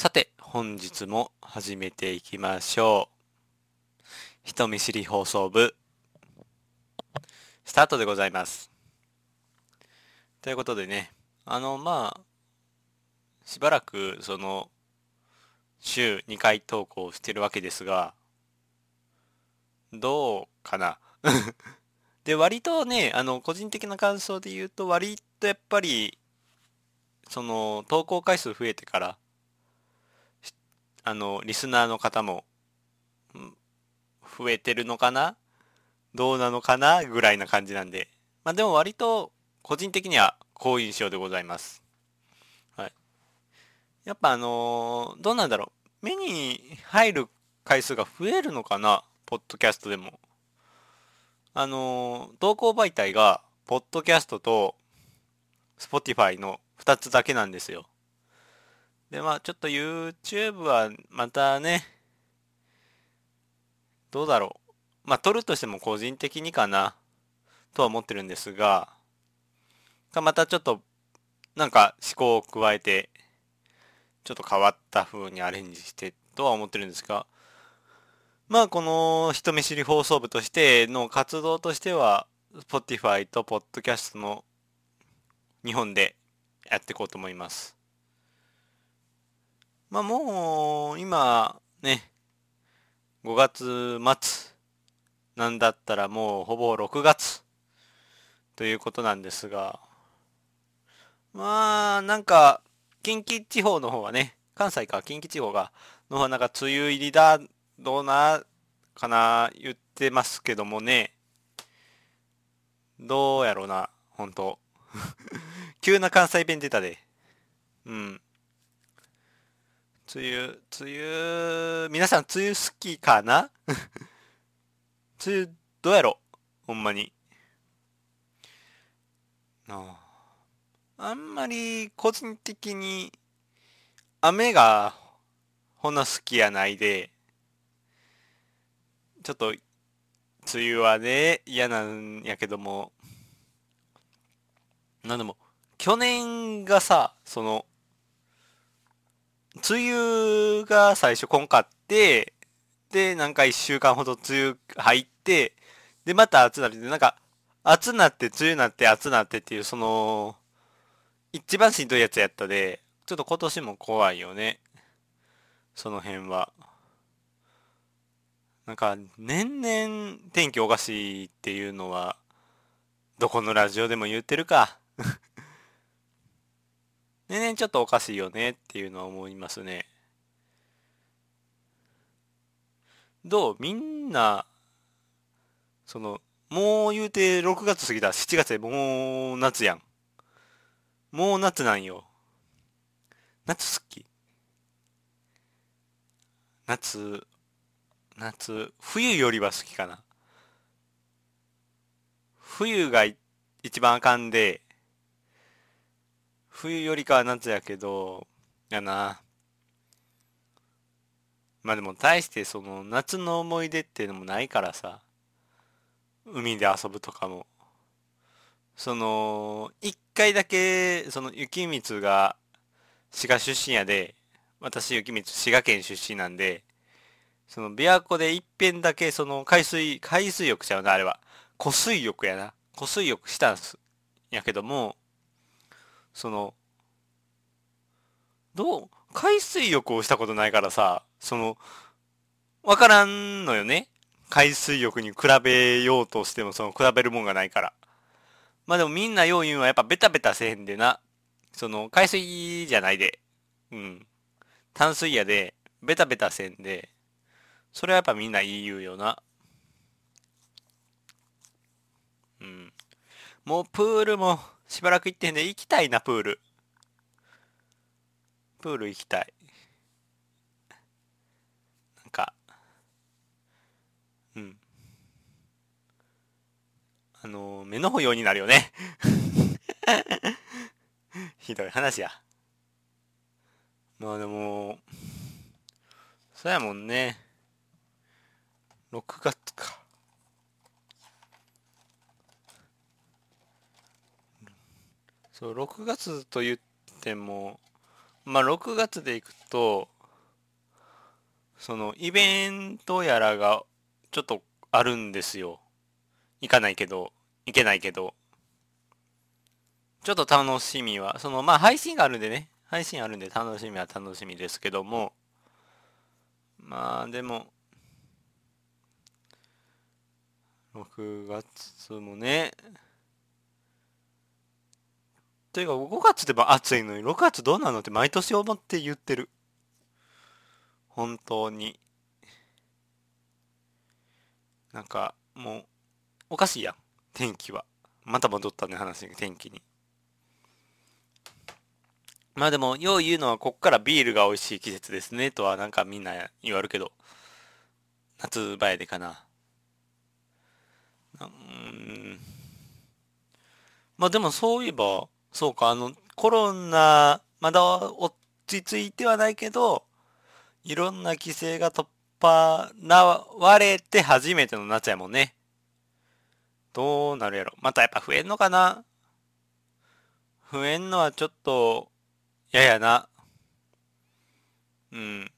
さて、本日も始めていきましょう。人見知り放送部、スタートでございます。ということでね、あの、まあ、しばらく、その、週2回投稿してるわけですが、どうかな？で、割とね、あの、個人的な感想で言うと、割とやっぱり、その、投稿回数増えてから、あの、リスナーの方も、増えてるのかな？どうなのかな？ぐらいな感じなんで。まあでも割と、個人的には好印象でございます。はい。やっぱあのーどうなんだろう。目に入る回数が増えるのかな？ポッドキャストでも。あのー投稿媒体が、ポッドキャストと、Spotify の2つだけなんですよ。で、まあちょっと YouTube はまたね、どうだろう。まあ撮るとしても個人的にかな、とは思ってるんですが、またちょっと、なんか思考を加えて、ちょっと変わった風にアレンジしてとは思ってるんですが、まあこの人見知り放送部としての活動としては、Spotify と Podcast の日本でやっていこうと思います。まあもう今ね、5月末なんだったらもうほぼ6月ということなんですが、まあなんか近畿地方の方はね、関西か近畿地方がの方はなんか梅雨入りだ、どうな、かな、言ってますけどもね、どうやろうな、ほんと。急な関西弁出たで。うん。梅雨、梅雨、皆さん梅雨好きかな？梅雨、どうやろほんまに。あ。あんまり個人的に雨がほな好きやないで、ちょっと梅雨はね、嫌なんやけども、なんでも、去年がさ、その、梅雨が最初こんかって、で、なんか一週間ほど梅雨入って、で、また暑なって、なんか、暑なって、梅雨なって、暑なってっていう、その、一番しんどいやつやったで、ちょっと今年も怖いよね。その辺は。なんか、年々天気おかしいっていうのは、どこのラジオでも言ってるか。年々ちょっとおかしいよねっていうのは思いますね。どう？みんな、その、もう言うて6月過ぎた、7月でもう夏やん。もう夏なんよ。夏好き夏、夏、冬よりは好きかな。冬が一番あかんで、冬よりかは夏やけど、やな。まあでも大してその夏の思い出っていうのもないからさ。海で遊ぶとかも。その、一回だけ、その雪光が滋賀出身やで、私雪光滋賀県出身なんで、その琵琶湖で一遍だけその海水、海水浴ちゃうな、あれは。湖水浴やな。湖水浴したんす。やけども、その、どう、海水浴をしたことないからさ、その、わからんのよね。海水浴に比べようとしても、その、比べるもんがないから。まあでもみんなよう言うのはやっぱベタベタせへんでな。その、海水じゃないで。うん。淡水やで、ベタベタせんで、それはやっぱみんないい言うよな。うん。もうプールもしばらく行ってんで行きたいな、プール。プール行きたい。なんか、うん。あのー目の保養になるよね。ひどい話や。まあでも、そうやもんね。6月か。そう、6月と言っても、まあ6月で行くと、そのイベントやらがちょっとあるんですよ。行かないけど、行けないけど。ちょっと楽しみは、そのまあ配信があるんでね、配信あるんで楽しみは楽しみですけども、まあでも、6月もね、というか5月でも暑いのに6月どうなのって毎年思って言ってる。本当に。なんかもうおかしいやん。天気は。また戻ったね話天気に。まあでも、よう言うのは、こっからビールが美味しい季節ですね、とはなんかみんな言われるけど、夏前でかな。うん。まあでもそういえば、そうか、あの、コロナ、まだ落ち着いてはないけど、いろんな規制が突破なわれて初めての夏やもんね。どうなるやろ。またやっぱ増えんのかな増えんのはちょっと、ややな。うん。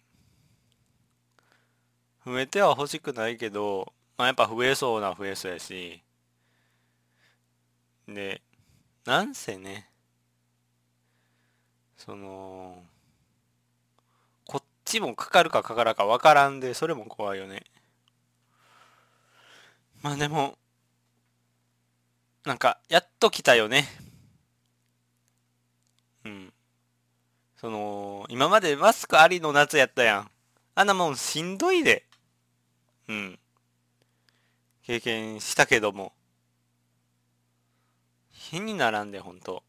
増えては欲しくないけど、まあやっぱ増えそうな増えそうやし。で、なんせね、その、こっちもかかるかかからかわからんで、それも怖いよね。まあでも、なんか、やっと来たよね。うん。その、今までマスクありの夏やったやん。あんなもんしんどいで。うん。経験したけども。日にならんで、ほんと。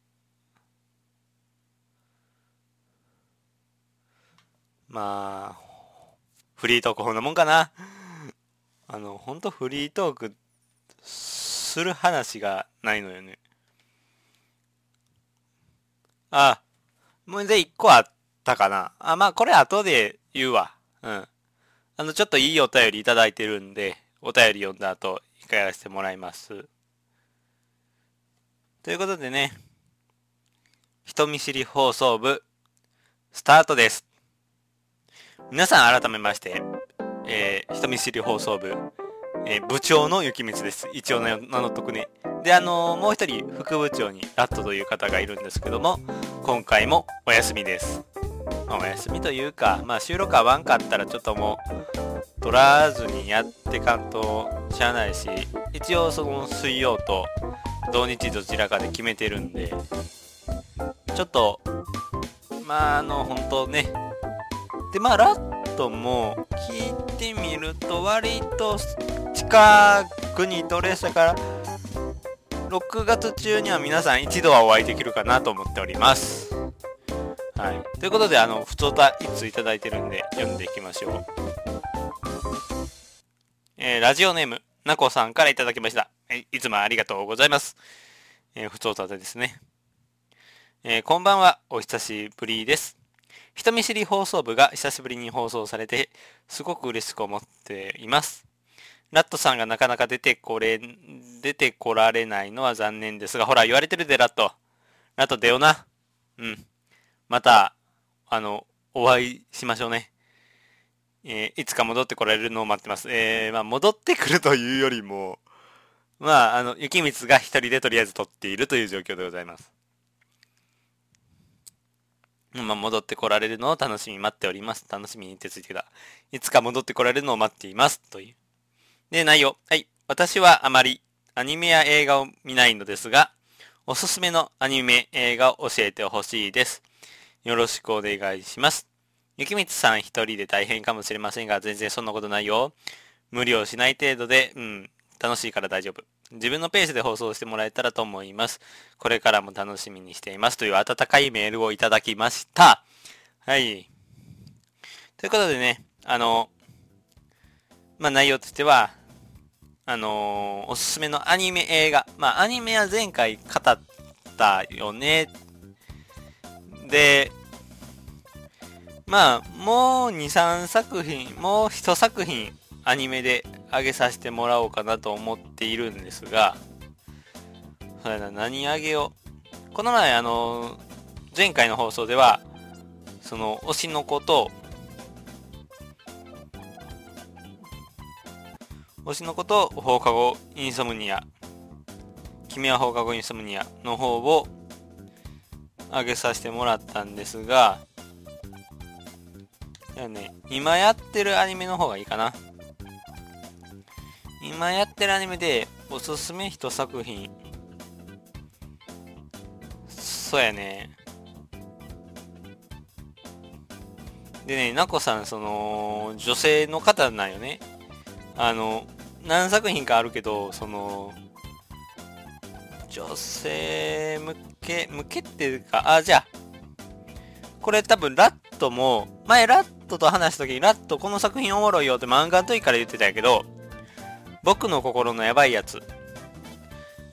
まあ、フリートークこんなもんかな。あの、ほんとフリートークする話がないのよね。あ、もうで1個あったかな。あ、まあこれ後で言うわ。うん。あの、ちょっといいお便りいただいてるんで、お便り読んだ後、一回やらせてもらいます。ということでね、人見知り放送部、スタートです。皆さん改めまして、えー、人見知り放送部、えー、部長の雪光です。一応名乗っとくね。で、あのー、もう一人副部長にラットという方がいるんですけども、今回もお休みです。まあ、お休みというか、まあ収録合わんかったらちょっともう、取らずにやってかんとしゃあないし、一応その水曜と土日どちらかで決めてるんで、ちょっと、まあ、あの、本当ね。で、まあ、ラットも聞いてみると、割と近くに取れしたから、6月中には皆さん一度はお会いできるかなと思っております。はい。ということで、あの、普通歌1通いただいてるんで、読んでいきましょう。えー、ラジオネーム、なこさんからいただきました。はいつもありがとうございます。えー、ふつおたでですね。えー、こんばんは、お久しぶりです。人見知り放送部が久しぶりに放送されて、すごく嬉しく思っています。ラットさんがなかなか出てこれ、出てこられないのは残念ですが、ほら、言われてるで、ラット。ラット出よな。うん。また、あの、お会いしましょうね。えー、いつか戻ってこられるのを待ってます。えー、まあ、戻ってくるというよりも、まあ、あの、雪光が一人でとりあえず撮っているという状況でございます。まあ、戻ってこられるのを楽しみに待っております。楽しみに手ついてた。いつか戻ってこられるのを待っています。という。で、内容。はい。私はあまりアニメや映画を見ないのですが、おすすめのアニメ、映画を教えてほしいです。よろしくお願いします。雪光さん一人で大変かもしれませんが、全然そんなことないよ。無理をしない程度で、うん、楽しいから大丈夫。自分のペースで放送してもらえたらと思います。これからも楽しみにしています。という温かいメールをいただきました。はい。ということでね、あの、まあ内容としては、あの、おすすめのアニメ映画。まあアニメは前回語ったよね。で、まあ、もう2、3作品、もう1作品アニメで上げさせてもらおうかなと思っているんですが、そうやな、何上げよう。この前、あの、前回の放送では、その推しの子と推しの子と放課後インソムニア君は放課後インソムニアの方を上げさせてもらったんですがいやね今やってるアニメの方がいいかな今やってるアニメでおすすめ一作品そうやねでね、なこさん、その、女性の方なんよね。あの、何作品かあるけど、その、女性向け、向けっていうか、あ、じゃあ、これ多分ラットも、前ラットと話した時にラットこの作品おもろいよって漫画の時から言ってたんやけど、僕の心のやばいやつ。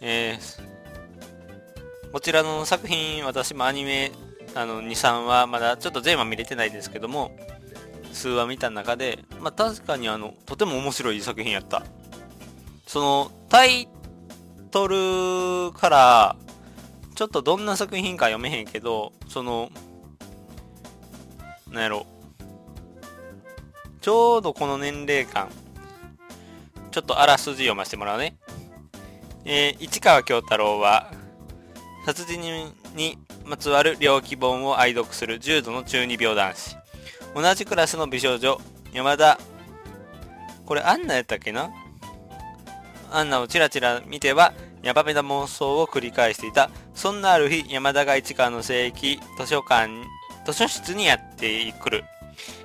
えー、こちらの作品、私もアニメあの、2、3はまだちょっと全話見れてないですけども、数話見た中で、まあ確かにあの、とても面白い作品やった。その、タイトルから、ちょっとどんな作品か読めへんけど、その、なんやろ、ちょうどこの年齢間、ちょっとあらすじ読ませてもらうね。えー、市川京太郎は、殺人にまつわる猟奇本を愛読する重度の中二病男子。同じクラスの美少女、山田。これアンナやったっけな？アンナをチラチラ見ては、ヤバめな妄想を繰り返していた。そんなある日、山田が市川の聖域、図書館、図書室にやってくる。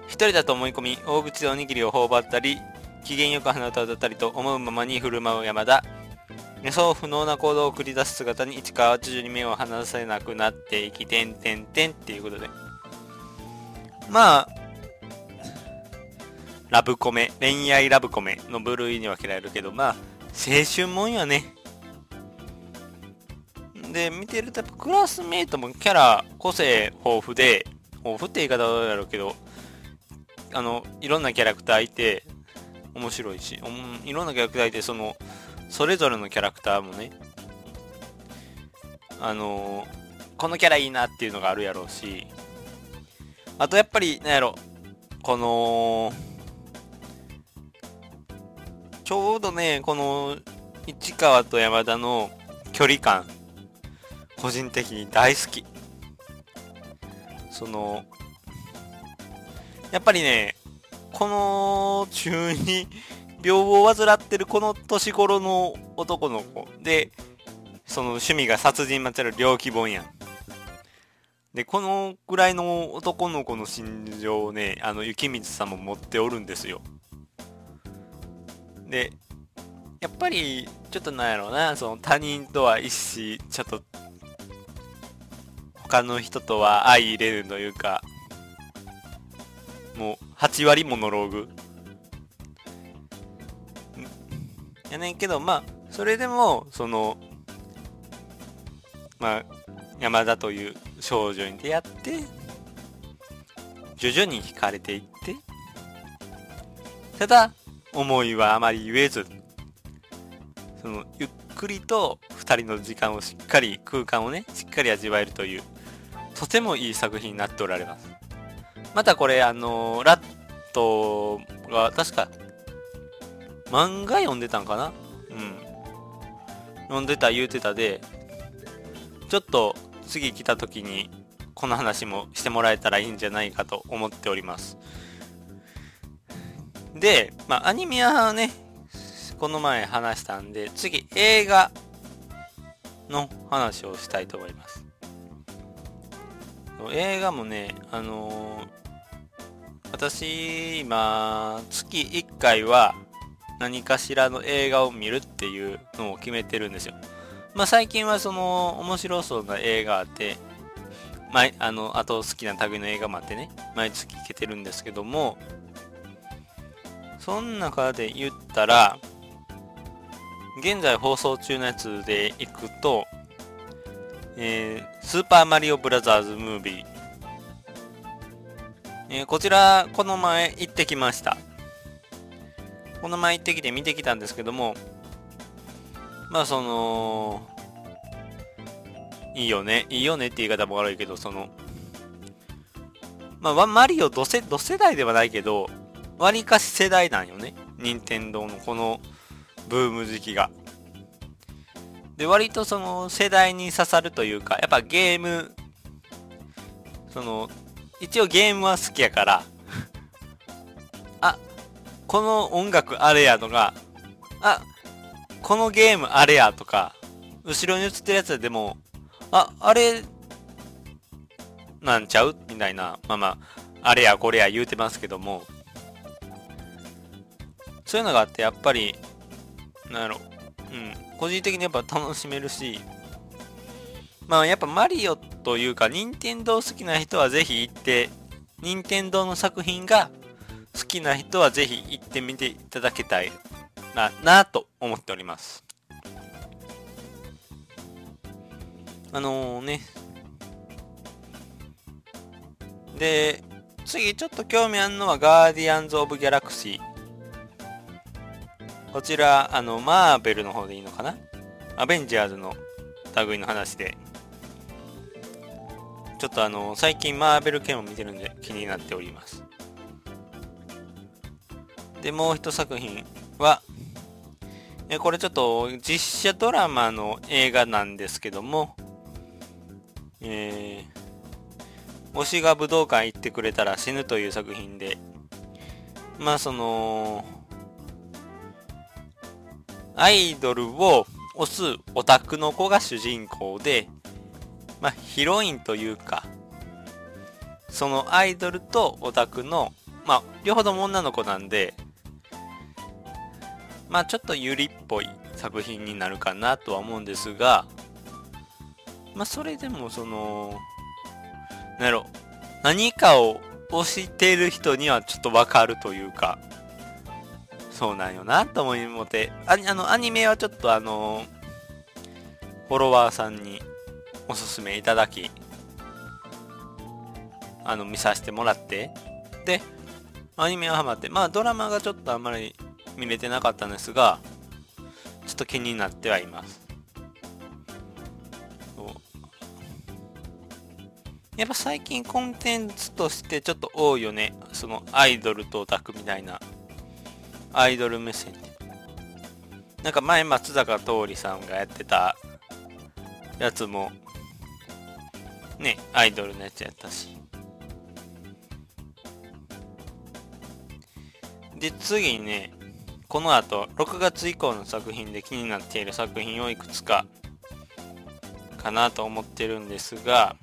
一人だと思い込み、大口でおにぎりを頬張ったり、機嫌よく鼻歌を歌ったりと思うままに振る舞う山田。予想不能な行動を繰り出す姿に市川は徐々に目を離せなくなっていき、てんてんてんっていうことで。まあ、ラブコメ、恋愛ラブコメの部類に分けられるけど、まあ、青春もんやね。で、見てるとやっぱクラスメイトもキャラ、個性豊富で、豊富って言い方はやろうけど、あの、いろんなキャラクターいて、面白いし、いろんなキャラクターいて、その、それぞれのキャラクターもね、あの、このキャラいいなっていうのがあるやろうし、あとやっぱり、なんやろ、この、ちょうどね、この、市川と山田の距離感、個人的に大好き。その、やっぱりね、この中に病を患ってるこの年頃の男の子で、その趣味が殺人まつわる猟奇本やん。で、このぐらいの男の子の心情をね、あの、雪水さんも持っておるんですよ。で、やっぱり、ちょっとなんやろうな、その他人とは一し、ちょっと、他の人とは相入れるというか、もう、8割モノローグ。やねんけど、まあ、それでも、その、まあ、山田という少女に出会って、徐々に惹かれていって、ただ、思いはあまり言えず、その、ゆっくりと2人の時間をしっかり、空間をね、しっかり味わえるという、とてもいい作品になっておられます。またこれ、あのー、ラットが、確か、漫画読んでたんかな？うん。読んでた言うてたで、ちょっと次来た時にこの話もしてもらえたらいいんじゃないかと思っております。で、まあアニメはね、この前話したんで、次映画の話をしたいと思います。映画もね、あのー、私、今、月1回は何かしらの映画を見るっていうのを決めてるんですよ。まあ最近はその面白そうな映画あって、まあの、あと好きな類の映画もあってね、毎月行けてるんですけども、そん中で言ったら、現在放送中のやつで行くと、えー、スーパーマリオブラザーズムービー。えー、こちら、この前行ってきました。この前行ってきて見てきたんですけども、まあその、いいよね、いいよねって言い方も悪いけど、その、まあ、マリオ同世同世代ではないけど、わりかし世代なんよね。任天堂のこのブーム時期が。で、割とその世代に刺さるというか、やっぱゲーム、その、一応ゲームは好きやから、あ、この音楽あれやとか、あ、このゲームあれやとか、後ろに映ってるやつでも、あ、あれ、なんちゃう？みたいな、まあまあ、あれやこれや言うてますけども、そういうのがあって、やっぱり、なんやろ、うん、個人的にやっぱ楽しめるし、まあやっぱマリオってというか、任天堂好きな人はぜひ行って、任天堂の作品が好きな人はぜひ行ってみていただきたいな、なと思っております。あのー、ね。で、次ちょっと興味あるのはガーディアンズ・オブ・ギャラクシー。こちら、あの、マーベルの方でいいのかな？アベンジャーズの類の話で、ちょっとあの、最近マーベル系も見てるんで気になっております。で、もう一作品は、えこれちょっと実写ドラマの映画なんですけども、えー、推しが武道館行ってくれたら死ぬという作品で、まあその、アイドルを推すオタクの子が主人公で、まあ、ヒロインというか、そのアイドルとオタクの、まあ、両方とも女の子なんで、まあ、ちょっとユリっぽい作品になるかなとは思うんですが、まあ、それでもその、なんやろ、何かを推してる人にはちょっとわかるというか、そうなんよなと思いもてああのアニメはちょっとあのフォロワーさんにおすすめいただきあの見させてもらってでアニメはハマってまあドラマがちょっとあんまり見れてなかったんですがちょっと気になってはいます。やっぱ最近コンテンツとしてちょっと多いよね。そのアイドルとオタクみたいなアイドル目線。なんか前松坂桃李さんがやってたやつも、ね、アイドルのやつやったし。で、次にね、この後、6月以降の作品で気になっている作品をいくつか、かなと思ってるんですが、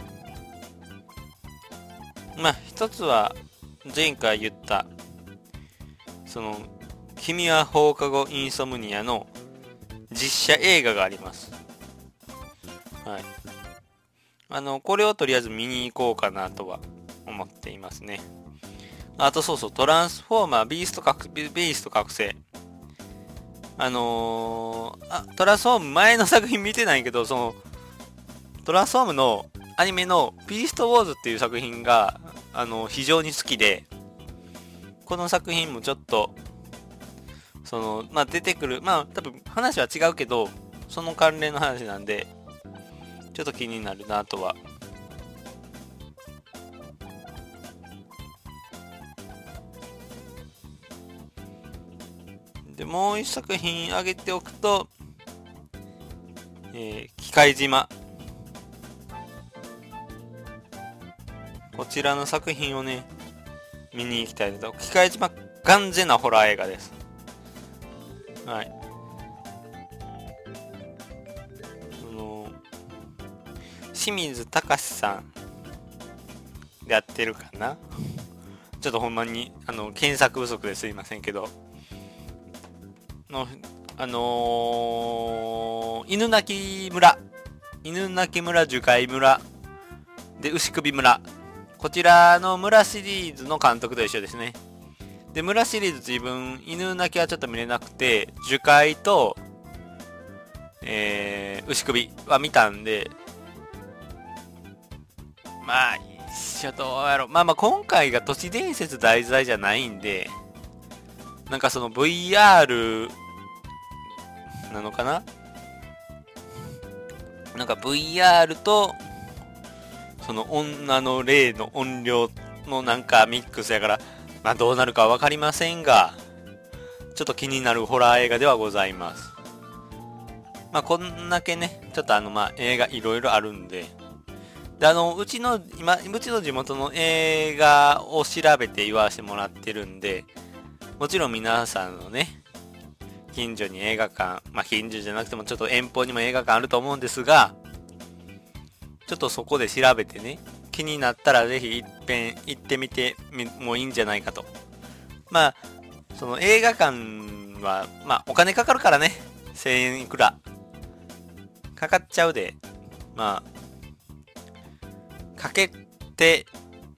まあ、一つは、前回言った、その、君は放課後インソムニアの実写映画があります。はい。あの、これをとりあえず見に行こうかなとは思っていますね。あとそうそう、トランスフォーマー、ビースト覚、ビースト覚醒。あのー、あ、トランスフォーム前の作品見てないけど、その、トランスフォームのアニメのビーストウォーズっていう作品が、あの、非常に好きで、この作品もちょっとその、まあ、出てくる、まあ、多分話は違うけど、その関連の話なんで、ちょっと気になるなとは。で、もう一作品挙げておくと、えー、機械島。こちらの作品をね、見に行きたいと。機械島、完全なホラー映画です。はい。清水隆さんやってるかな？ちょっとほんまに、あの、検索不足ですいませんけど、の、あのー、犬鳴村、犬鳴村樹海村、で、牛首村、こちらの村シリーズの監督と一緒ですね。で、村シリーズ自分、犬鳴きはちょっと見れなくて、樹海と、えー、牛首は見たんで、まあ、一緒どうやろう。まあまあ、今回が都市伝説題材じゃないんで、なんかその VR なのかな？なんか VR と、その女の霊の音量のなんかミックスやから、まあどうなるかわかりませんが、ちょっと気になるホラー映画ではございます。まあこんだけね、ちょっとあのまあ映画いろいろあるんで、で、あの、うちの、今、うちの地元の映画を調べて言わせてもらってるんで、もちろん皆さんのね、近所に映画館、まあ近所じゃなくてもちょっと遠方にも映画館あると思うんですが、ちょっとそこで調べてね、気になったらぜひ一遍行ってみてもいいんじゃないかと。まあ、その映画館は、まあお金かかるからね、1000円いくら。かかっちゃうで、まあ、かけて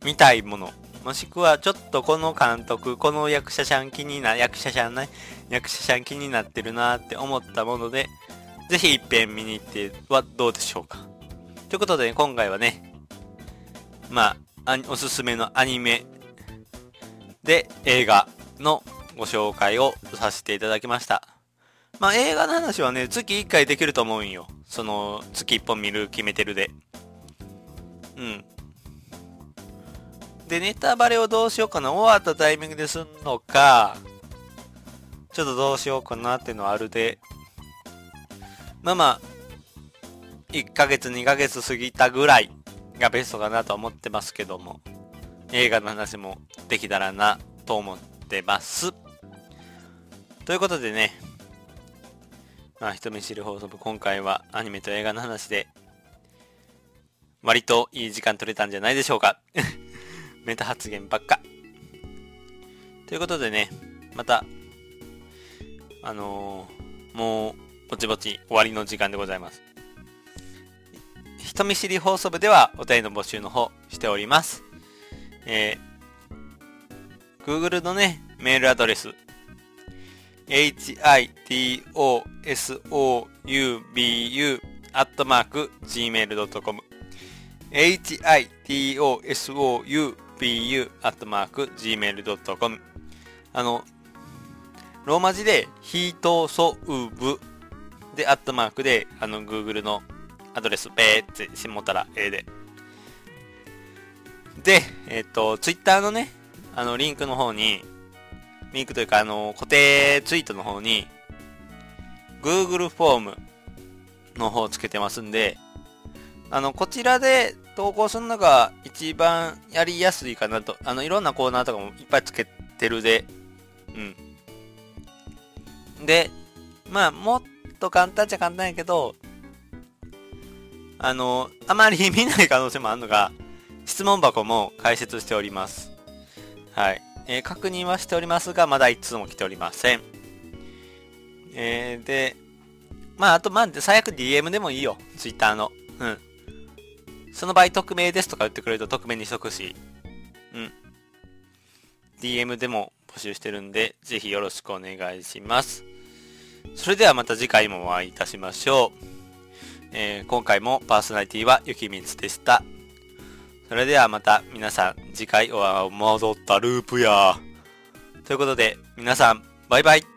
みたいもの。もしくはちょっとこの監督、この役者さん気にな、役者さんね、役者さん気になってるなって思ったもので、ぜひ一遍見に行ってはどうでしょうか。ということで、ね、今回はね、まあ、おすすめのアニメで映画のご紹介をさせていただきました。まあ映画の話はね、月1回できると思うんよ。その、月1本見る決めてるで。うん。で、ネタバレをどうしようかな。終わったタイミングですんのか、ちょっとどうしようかなっていうのはあるで。まあまあ、1ヶ月2ヶ月過ぎたぐらいがベストかなと思ってますけども、映画の話もできたらなと思ってます。ということでね、まあ、人見知り放送部今回はアニメと映画の話で、割といい時間取れたんじゃないでしょうか。メタ発言ばっか。ということでね、また、あのー、もう、ぼちぼち終わりの時間でございます。人見知り放送部ではお便りの募集の方しております。えー、Google のね、メールアドレス、hitousubu アットマーク gmail.com hitousubu アットマーク gmail.com あの、ローマ字でヒートソウブでアットマークであの Google のアドレス、べーってしもたらええで。で、えっ、ー、と、ツイッターのね、あの、リンクの方に、リンクというか、あの、固定ツイートの方に、Google フォームの方をつけてますんで、あの、こちらで投稿するのが一番やりやすいかなと。あの、いろんなコーナーとかもいっぱいつけてるで、うん。で、まあ、もっと簡単っちゃ簡単やけど、あの、あまり見ない可能性もあるのが、質問箱も開設しております。はい。えー、確認はしておりますが、まだ1通も来ておりません。えー、で、まあ、あと、まあ、最悪 DM でもいいよ。Twitter の。うん。その場合、匿名ですとか言ってくれると匿名にしとくし。うん。DM でも募集してるんで、ぜひよろしくお願いします。それではまた次回もお会いいたしましょう。えー、今回もパーソナリティはゆきみつでした。それではまた皆さん次回は戻ったループや。ということで皆さんバイバイ。